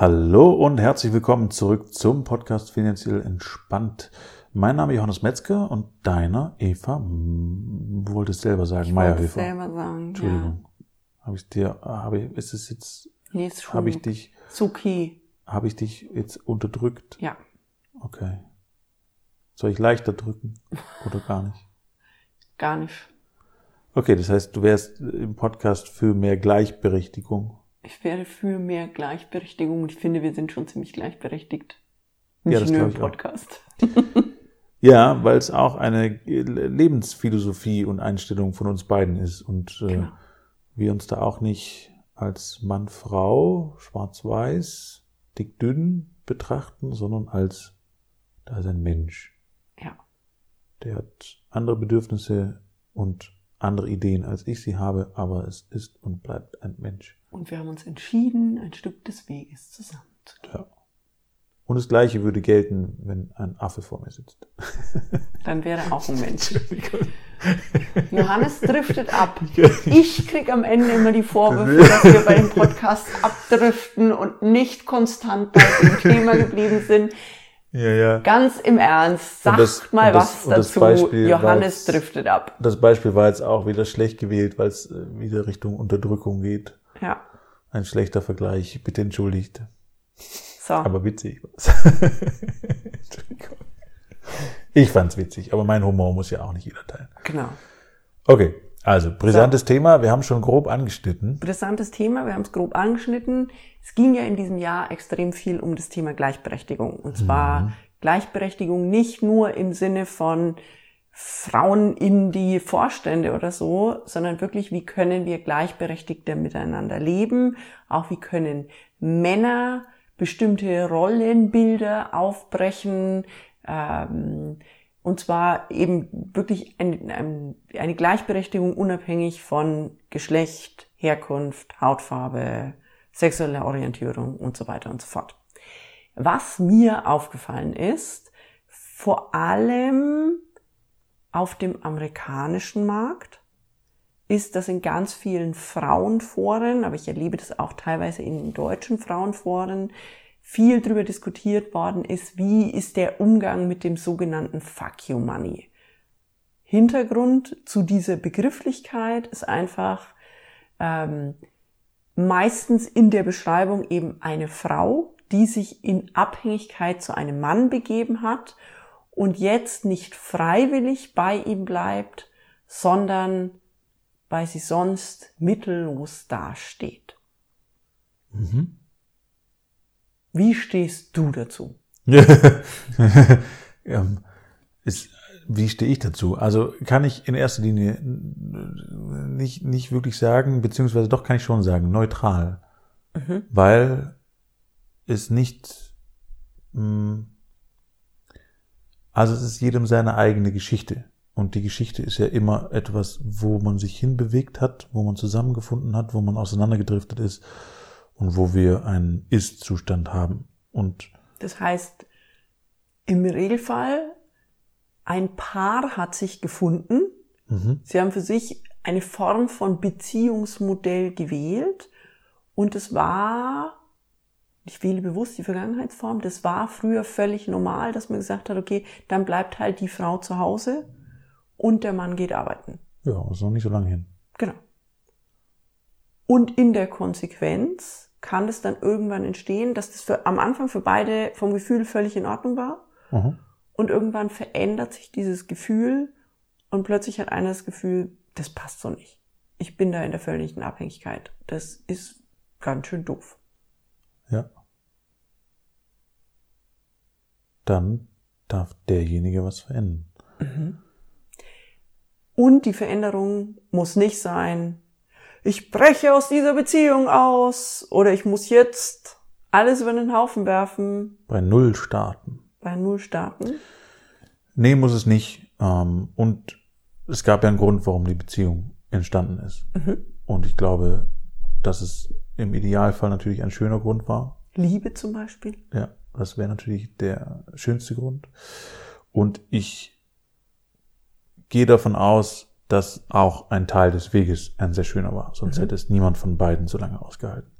Hallo und herzlich willkommen zurück zum Podcast Finanziell Entspannt. Mein Name ist Johannes Metzger und deiner Eva, du wolltest selber sagen, Meierhöfer. selber sagen, Entschuldigung. Ja. Habe ich dir, habe ich, ist es jetzt, nee, ist schon habe ich dich, Suki. habe ich dich jetzt unterdrückt? Ja. Okay. Soll ich leichter drücken oder gar nicht? Gar nicht. Okay, das heißt, du wärst im Podcast für mehr Gleichberechtigung. Ich wäre für mehr Gleichberechtigung und ich finde, wir sind schon ziemlich gleichberechtigt. Nicht Ja, das nur im. Podcast. Ja, weil es auch eine Lebensphilosophie und Einstellung von uns beiden ist und äh, Genau. wir uns da auch nicht als Mann, Frau, schwarz-weiß, dick, dünn betrachten, sondern als da ist ein Mensch. Ja. Der hat andere Bedürfnisse und andere Ideen, als ich sie habe, aber es ist und bleibt ein Mensch. Und wir haben uns entschieden, ein Stück des Weges zusammenzugehen. Ja. Und das Gleiche würde gelten, wenn ein Affe vor mir sitzt. Dann wäre er auch ein Mensch. Johannes driftet ab. Ich krieg am Ende immer die Vorwürfe, dass wir bei dem Podcast abdriften und nicht konstant bei dem Thema geblieben sind. Ja, ja. Ganz im Ernst, sagt das- mal das- was dazu. Johannes driftet ab. Das Beispiel war jetzt auch wieder schlecht gewählt, weil es äh, wieder Richtung Unterdrückung geht. Ja. Ein schlechter Vergleich, bitte entschuldigt. So. Aber witzig. Entschuldigung. Ich fand's witzig, aber mein Humor muss ja auch nicht jeder teilen. genau. Okay, also brisantes Thema, wir haben schon grob angeschnitten. Interessantes Thema, wir haben es grob angeschnitten. Es ging ja in diesem Jahr extrem viel um das Thema Gleichberechtigung. Und zwar Gleichberechtigung nicht nur im Sinne von Frauen in die Vorstände oder so, sondern wirklich, wie können wir gleichberechtigter miteinander leben? Auch wie können Männer bestimmte Rollenbilder aufbrechen? Ähm, und zwar eben wirklich ein, ein, eine Gleichberechtigung unabhängig von Geschlecht, Herkunft, Hautfarbe, sexueller Orientierung und so weiter und so fort. Was mir aufgefallen ist, vor allem auf dem amerikanischen Markt, ist, dass in ganz vielen Frauenforen, aber ich erlebe das auch teilweise in deutschen Frauenforen, viel darüber diskutiert worden ist, wie ist der Umgang mit dem sogenannten Fuck You Money. Hintergrund zu dieser Begrifflichkeit ist einfach ähm, meistens in der Beschreibung eben eine Frau, die sich in Abhängigkeit zu einem Mann begeben hat und jetzt nicht freiwillig bei ihm bleibt, sondern weil sie sonst mittellos dasteht. Wie stehst du dazu? ähm, ist, wie stehe ich dazu? Also kann ich in erster Linie nicht, nicht wirklich sagen, beziehungsweise doch kann ich schon sagen, neutral. Weil es nicht, mh, also es ist jedem seine eigene Geschichte. Und die Geschichte ist ja immer etwas, wo man sich hinbewegt hat, wo man zusammengefunden hat, wo man auseinandergedriftet ist und wo wir einen Ist-Zustand haben. Und Das heißt, im Regelfall, ein Paar hat sich gefunden. mhm, Sie haben für sich eine Form von Beziehungsmodell gewählt und es war, ich wähle bewusst die Vergangenheitsform, das war früher völlig normal, dass man gesagt hat, okay, dann bleibt halt die Frau zu Hause und der Mann geht arbeiten. ja, ist noch nicht so lange hin. Genau. Und in der Konsequenz kann es dann irgendwann entstehen, dass das für, am Anfang für beide vom Gefühl völlig in Ordnung war. Mhm. Und irgendwann verändert sich dieses Gefühl und plötzlich hat einer das Gefühl, das passt so nicht. Ich bin da in der völligen Abhängigkeit. Das ist ganz schön doof. Ja. Dann darf derjenige was verändern. Und die Veränderung muss nicht sein, ich breche aus dieser Beziehung aus oder ich muss jetzt alles über den Haufen werfen, Bei Null starten. bei Null starten. Nee, muss es nicht. Ähm, und es gab ja einen Grund, warum die Beziehung entstanden ist. Und ich glaube, dass es im Idealfall natürlich ein schöner Grund war. Liebe zum Beispiel. Ja, das wäre natürlich der schönste Grund. Und ich gehe davon aus, dass auch ein Teil des Weges ein sehr schöner war. Sonst hätte es niemand von beiden so lange ausgehalten.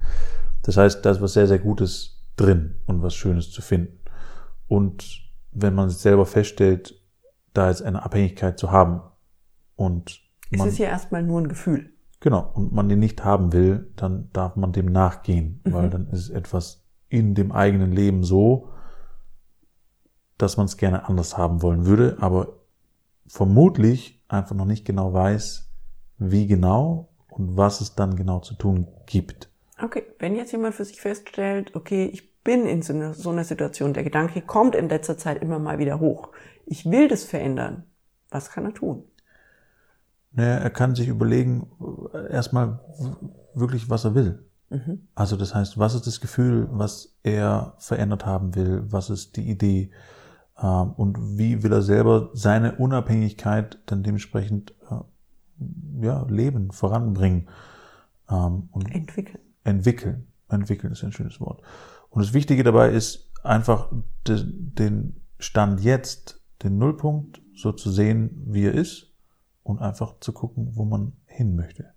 Das heißt, da ist was sehr, sehr Gutes drin und was Schönes zu finden. Und wenn man sich selber feststellt, da jetzt eine Abhängigkeit zu haben und man, es ist ja erstmal nur ein Gefühl. Genau, und man den nicht haben will, dann darf man dem nachgehen, mhm. weil dann ist etwas in dem eigenen Leben so, dass man es gerne anders haben wollen würde, aber vermutlich einfach noch nicht genau weiß, wie genau und was es dann genau zu tun gibt. Okay, wenn jetzt jemand für sich feststellt, okay, ich bin in so einer, so einer Situation, der Gedanke kommt in letzter Zeit immer mal wieder hoch, ich will das verändern, was kann er tun? Naja, er kann sich überlegen, äh, erstmal wirklich, was er will. Mhm. Also das heißt, was ist das Gefühl, was er verändert haben will? Was ist die Idee? Ähm, und wie will er selber seine Unabhängigkeit dann dementsprechend äh, ja, leben, voranbringen? Ähm, und entwickeln. Entwickeln. Entwickeln ist ein schönes Wort. Und das Wichtige dabei ist einfach den Stand jetzt, den Nullpunkt, so zu sehen, wie er ist und einfach zu gucken, wo man hin möchte.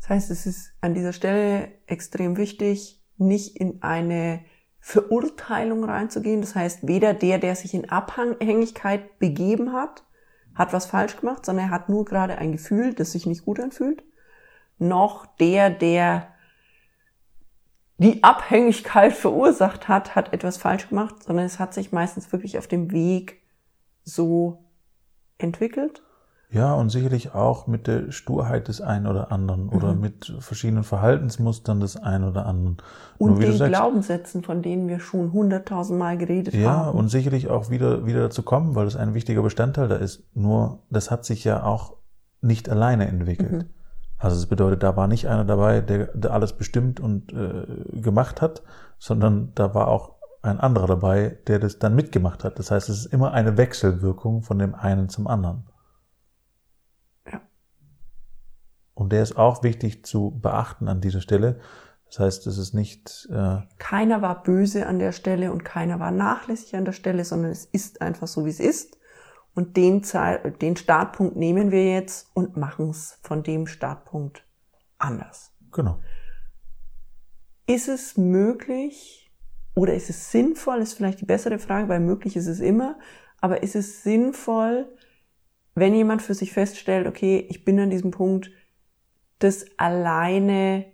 Das heißt, es ist an dieser Stelle extrem wichtig, nicht in eine Verurteilung reinzugehen. Das heißt, weder der, der sich in Abhängigkeit begeben hat, hat was falsch gemacht, sondern er hat nur gerade ein Gefühl, das sich nicht gut anfühlt, noch der, der die Abhängigkeit verursacht hat, hat etwas falsch gemacht, sondern es hat sich meistens wirklich auf dem Weg so entwickelt. Ja, und sicherlich auch mit der Sturheit des einen oder anderen mhm. oder mit verschiedenen Verhaltensmustern des einen oder anderen. Und Nur, den sagst, Glaubenssätzen, von denen wir schon hunderttausendmal geredet ja, haben. Ja, und sicherlich auch wieder, wieder dazu kommen, weil das ein wichtiger Bestandteil da ist. Nur, das hat sich ja auch nicht alleine entwickelt. Mhm. Also es bedeutet, da war nicht einer dabei, der, der alles bestimmt und äh, gemacht hat, sondern da war auch ein anderer dabei, der das dann mitgemacht hat. Das heißt, es ist immer eine Wechselwirkung von dem einen zum anderen. Und der ist auch wichtig zu beachten an dieser Stelle. Das heißt, es ist nicht. Äh keiner war böse an der Stelle und keiner war nachlässig an der Stelle, sondern es ist einfach so, wie es ist. Und den, den Startpunkt nehmen wir jetzt und machen es von dem Startpunkt anders. Genau. Ist es möglich oder ist es sinnvoll, ist vielleicht die bessere Frage, weil möglich ist es immer, aber ist es sinnvoll, wenn jemand für sich feststellt, okay, ich bin an diesem Punkt, das alleine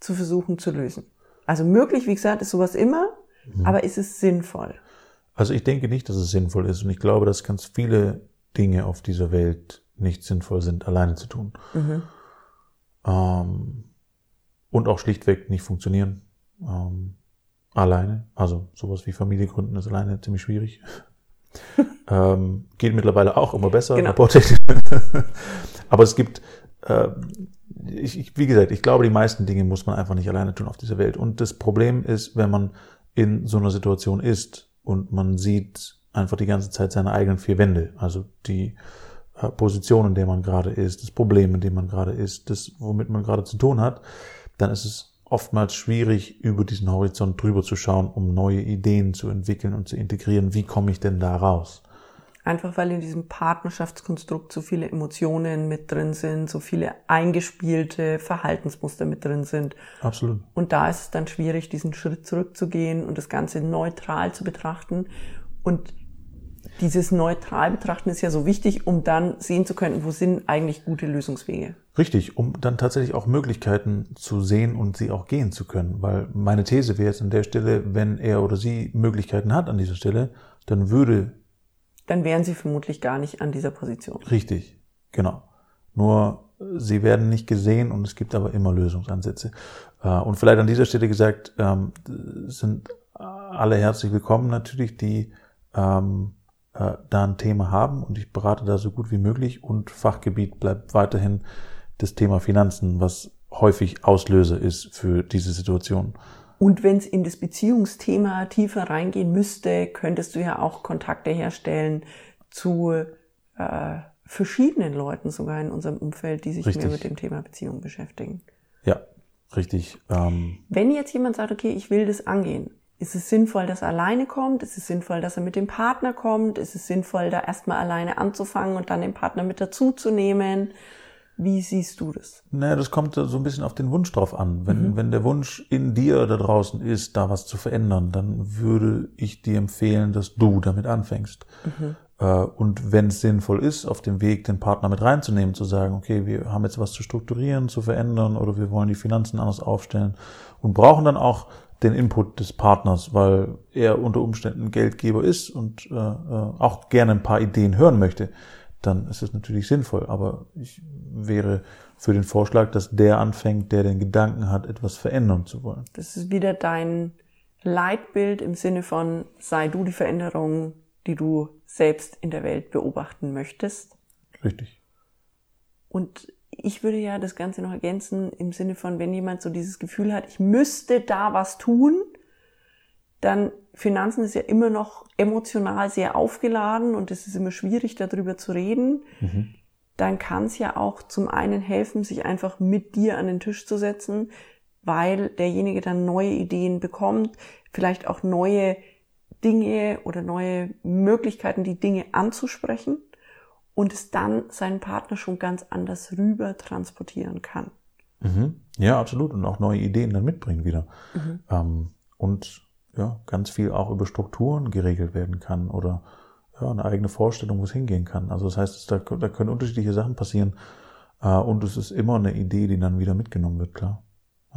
zu versuchen zu lösen. Also möglich, wie gesagt, ist sowas immer, mhm. aber ist es sinnvoll? Also ich denke nicht, dass es sinnvoll ist und ich glaube, dass ganz viele Dinge auf dieser Welt nicht sinnvoll sind, alleine zu tun. Mhm. Ähm, und auch schlichtweg nicht funktionieren. Ähm, alleine. Also sowas wie Familie gründen ist alleine ziemlich schwierig. ähm, geht mittlerweile auch immer besser. Genau. Aber es gibt äh, ich, ich, wie gesagt, ich glaube, die meisten Dinge muss man einfach nicht alleine tun auf dieser Welt. Und das Problem ist, wenn man in so einer Situation ist und man sieht einfach die ganze Zeit seine eigenen vier Wände, also die äh, Position, in der man gerade ist, das Problem, in dem man gerade ist, das, womit man gerade zu tun hat, dann ist es oftmals schwierig, über diesen Horizont drüber zu schauen, um neue Ideen zu entwickeln und zu integrieren. Wie komme ich denn da raus? Einfach weil in diesem Partnerschaftskonstrukt so viele Emotionen mit drin sind, so viele eingespielte Verhaltensmuster mit drin sind. Absolut. Und da ist es dann schwierig, diesen Schritt zurückzugehen und das Ganze neutral zu betrachten. Und dieses neutral betrachten ist ja so wichtig, um dann sehen zu können, wo sind eigentlich gute Lösungswege. Richtig, um dann tatsächlich auch Möglichkeiten zu sehen und sie auch gehen zu können. Weil meine These wäre jetzt an der Stelle, wenn er oder sie Möglichkeiten hat an dieser Stelle, dann würde dann wären sie vermutlich gar nicht an dieser Position. Richtig, genau. Nur sie werden nicht gesehen und es gibt aber immer Lösungsansätze. Äh, und vielleicht an dieser Stelle gesagt, ähm, sind alle herzlich willkommen natürlich, die ähm, äh, da ein Thema haben und ich berate da so gut wie möglich und Fachgebiet bleibt weiterhin das Thema Finanzen, was häufig Auslöser ist für diese Situation. Und wenn es in das Beziehungsthema tiefer reingehen müsste, könntest du ja auch Kontakte herstellen zu äh, verschiedenen Leuten sogar in unserem Umfeld, die sich richtig. mehr mit dem Thema Beziehung beschäftigen. Ja, richtig. Ähm wenn jetzt jemand sagt, okay, ich will das angehen, ist es sinnvoll, dass er alleine kommt? Ist es sinnvoll, dass er mit dem Partner kommt? Ist es sinnvoll, da erstmal alleine anzufangen und dann den Partner mit dazuzunehmen? Wie siehst du das? Naja, das kommt so ein bisschen auf den Wunsch drauf an. Wenn, mhm. wenn der Wunsch in dir da draußen ist, da was zu verändern, dann würde ich dir empfehlen, dass du damit anfängst. Mhm. Äh, und wenn es sinnvoll ist, auf dem Weg den Partner mit reinzunehmen, zu sagen, okay, wir haben jetzt was zu strukturieren, zu verändern oder wir wollen die Finanzen anders aufstellen und brauchen dann auch den Input des Partners, weil er unter Umständen Geldgeber ist und äh, äh auch gerne ein paar Ideen hören möchte, dann ist es natürlich sinnvoll. Aber ich wäre für den Vorschlag, dass der anfängt, der den Gedanken hat, etwas verändern zu wollen. Das ist wieder dein Leitbild im Sinne von, sei du die Veränderung, die du selbst in der Welt beobachten möchtest. Richtig. Und ich würde ja das Ganze noch ergänzen im Sinne von, wenn jemand so dieses Gefühl hat, ich müsste da was tun, dann Finanzen ist ja immer noch emotional sehr aufgeladen und es ist immer schwierig, darüber zu reden. Mhm. Dann kann es ja auch zum einen helfen, sich einfach mit dir an den Tisch zu setzen, weil derjenige dann neue Ideen bekommt, vielleicht auch neue Dinge oder neue Möglichkeiten, die Dinge anzusprechen und es dann seinen Partner schon ganz anders rüber transportieren kann. Mhm. Ja, absolut. Und auch neue Ideen dann mitbringen wieder. Mhm. Ähm, und ja, ganz viel auch über Strukturen geregelt werden kann oder ja, eine eigene Vorstellung, wo es hingehen kann. Also das heißt, da, da können unterschiedliche Sachen passieren äh, und es ist immer eine Idee, die dann wieder mitgenommen wird, klar.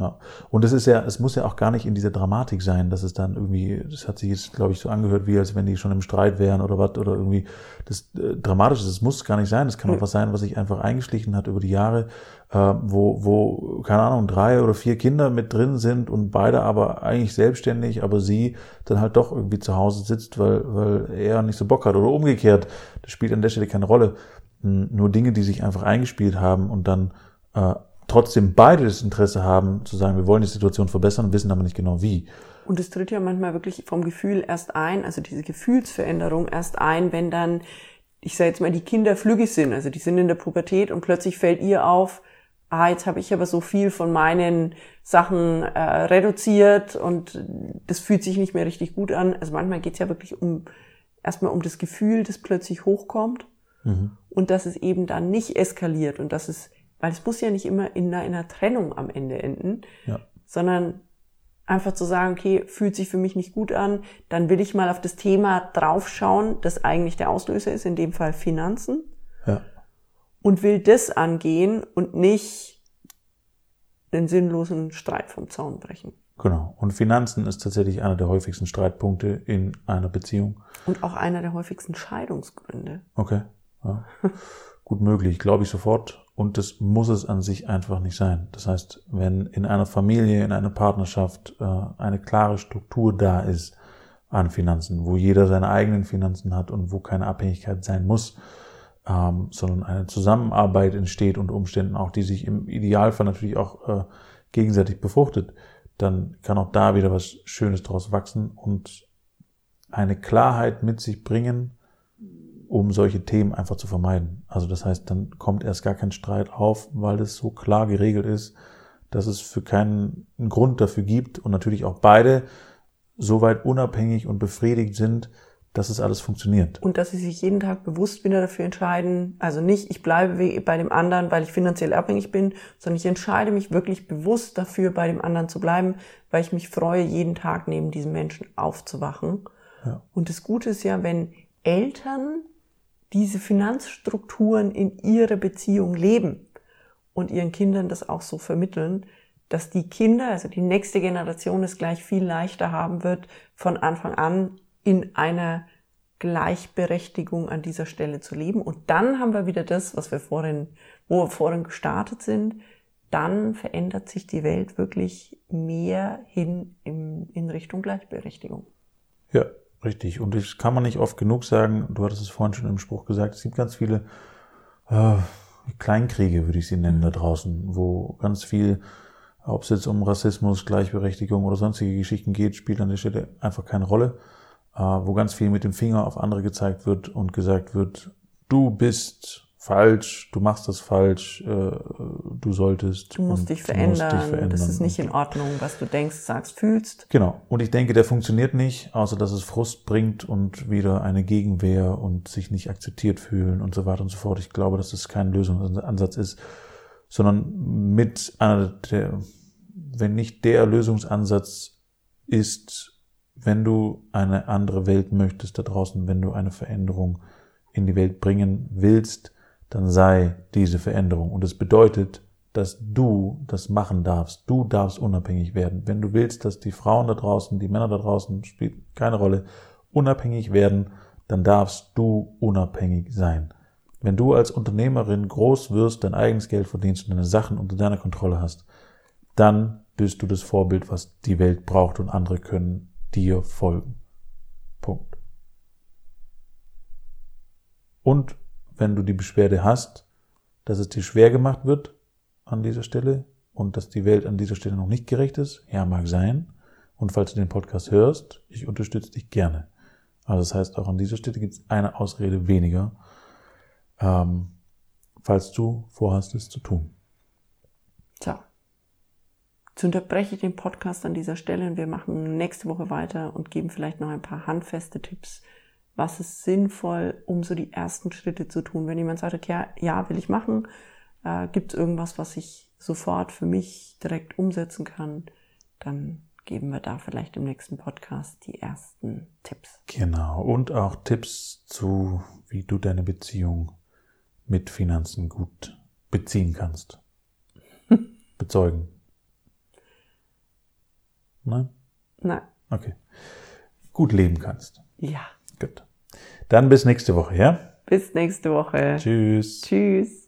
Ja. Und es ist ja, es muss ja auch gar nicht in dieser Dramatik sein, dass es dann irgendwie, das hat sich jetzt, glaube ich, so angehört, wie als wenn die schon im Streit wären oder was, oder irgendwie das äh, Dramatische, das muss gar nicht sein. Das kann auch was sein, was sich einfach eingeschlichen hat über die Jahre, äh, wo, wo, keine Ahnung, drei oder vier Kinder mit drin sind und beide aber eigentlich selbstständig, aber sie dann halt doch irgendwie zu Hause sitzt, weil, weil er nicht so Bock hat. Oder umgekehrt, das spielt an der Stelle keine Rolle. Nur Dinge, die sich einfach eingespielt haben und dann äh, trotzdem beide das Interesse haben, zu sagen, wir wollen die Situation verbessern, wissen aber nicht genau wie. Und es tritt ja manchmal wirklich vom Gefühl erst ein, also diese Gefühlsveränderung erst ein, wenn dann, ich sage jetzt mal, die Kinder flügig sind, also die sind in der Pubertät und plötzlich fällt ihr auf, ah, jetzt habe ich aber so viel von meinen Sachen äh, reduziert und das fühlt sich nicht mehr richtig gut an. Also manchmal geht es ja wirklich um erstmal um das Gefühl, das plötzlich hochkommt mhm. und dass es eben dann nicht eskaliert und dass es weil es muss ja nicht immer in einer, in einer Trennung am Ende enden, ja. sondern einfach zu sagen, okay, fühlt sich für mich nicht gut an, dann will ich mal auf das Thema draufschauen, das eigentlich der Auslöser ist, in dem Fall Finanzen. Ja. Und will das angehen und nicht den sinnlosen Streit vom Zaun brechen. Genau. Und Finanzen ist tatsächlich einer der häufigsten Streitpunkte in einer Beziehung. Und auch einer der häufigsten Scheidungsgründe. Okay. Ja. Gut möglich, glaube ich sofort. Und das muss es an sich einfach nicht sein. Das heißt, wenn in einer Familie, in einer Partnerschaft äh, eine klare Struktur da ist an Finanzen, wo jeder seine eigenen Finanzen hat und wo keine Abhängigkeit sein muss, ähm, sondern eine Zusammenarbeit entsteht unter Umständen auch, die sich im Idealfall natürlich auch äh, gegenseitig befruchtet, dann kann auch da wieder was Schönes draus wachsen und eine Klarheit mit sich bringen, um solche Themen einfach zu vermeiden. Also das heißt, dann kommt erst gar kein Streit auf, weil das so klar geregelt ist, dass es für keinen Grund dafür gibt und natürlich auch beide so weit unabhängig und befriedigt sind, dass es alles funktioniert. Und dass sie sich jeden Tag bewusst wieder dafür entscheiden, also nicht, ich bleibe bei dem anderen, weil ich finanziell abhängig bin, sondern ich entscheide mich wirklich bewusst dafür, bei dem anderen zu bleiben, weil ich mich freue, jeden Tag neben diesem Menschen aufzuwachen. Ja. Und das Gute ist ja, wenn Eltern diese Finanzstrukturen in ihrer Beziehung leben und ihren Kindern das auch so vermitteln, dass die Kinder, also die nächste Generation es gleich viel leichter haben wird, von Anfang an in einer Gleichberechtigung an dieser Stelle zu leben. Und dann haben wir wieder das, was wir vorhin, wo wir vorhin gestartet sind. Dann verändert sich die Welt wirklich mehr hin in, Richtung Gleichberechtigung. Ja, Richtig. Und das kann man nicht oft genug sagen. Du hattest es vorhin schon im Spruch gesagt. Es gibt ganz viele äh, Kleinkriege, würde ich sie nennen, da draußen, wo ganz viel, ob es jetzt um Rassismus, Gleichberechtigung oder sonstige Geschichten geht, spielt an der Stelle einfach keine Rolle. Äh, wo ganz viel mit dem Finger auf andere gezeigt wird und gesagt wird, du bist falsch, du machst das falsch, äh, du solltest. Du musst, dich, verändern. musst dich verändern. Das ist nicht in Ordnung, was du denkst, sagst, fühlst. Genau. Und ich denke, der funktioniert nicht, außer dass es Frust bringt und wieder eine Gegenwehr und sich nicht akzeptiert fühlen und so weiter und so fort. Ich glaube, dass das kein Lösungsansatz ist. sondern mit einer der, wenn nicht der Lösungsansatz ist, wenn du eine andere Welt möchtest da draußen, wenn du eine Veränderung in die Welt bringen willst, dann sei diese Veränderung. Und es bedeutet, dass du das machen darfst. Du darfst unabhängig werden. Wenn du willst, dass die Frauen da draußen, die Männer da draußen, spielt keine Rolle, unabhängig werden, dann darfst du unabhängig sein. Wenn du als Unternehmerin groß wirst, dein eigenes Geld verdienst und deine Sachen unter deiner Kontrolle hast, dann bist du das Vorbild, was die Welt braucht und andere können dir folgen. Punkt. Und wenn du die Beschwerde hast, dass es dir schwer gemacht wird an dieser Stelle und dass die Welt an dieser Stelle noch nicht gerecht ist, ja, mag sein. Und falls du den Podcast hörst, ich unterstütze dich gerne. Also das heißt, auch an dieser Stelle gibt es eine Ausrede weniger, ähm, falls du vorhast, es zu tun. So. Jetzt unterbreche ich den Podcast an dieser Stelle und wir machen nächste Woche weiter und geben vielleicht noch ein paar handfeste Tipps, was ist sinnvoll, um so die ersten Schritte zu tun. Wenn jemand sagt, ja, ja, will ich machen, äh, gibt es irgendwas, was ich sofort für mich direkt umsetzen kann, dann geben wir da vielleicht im nächsten Podcast die ersten Tipps. Genau. Und auch Tipps zu, wie du deine Beziehung mit Finanzen gut beziehen kannst. Bezeugen. Nein? Nein. Okay. Gut leben kannst. Ja. Dann bis nächste Woche, ja? Bis nächste Woche. Tschüss. Tschüss.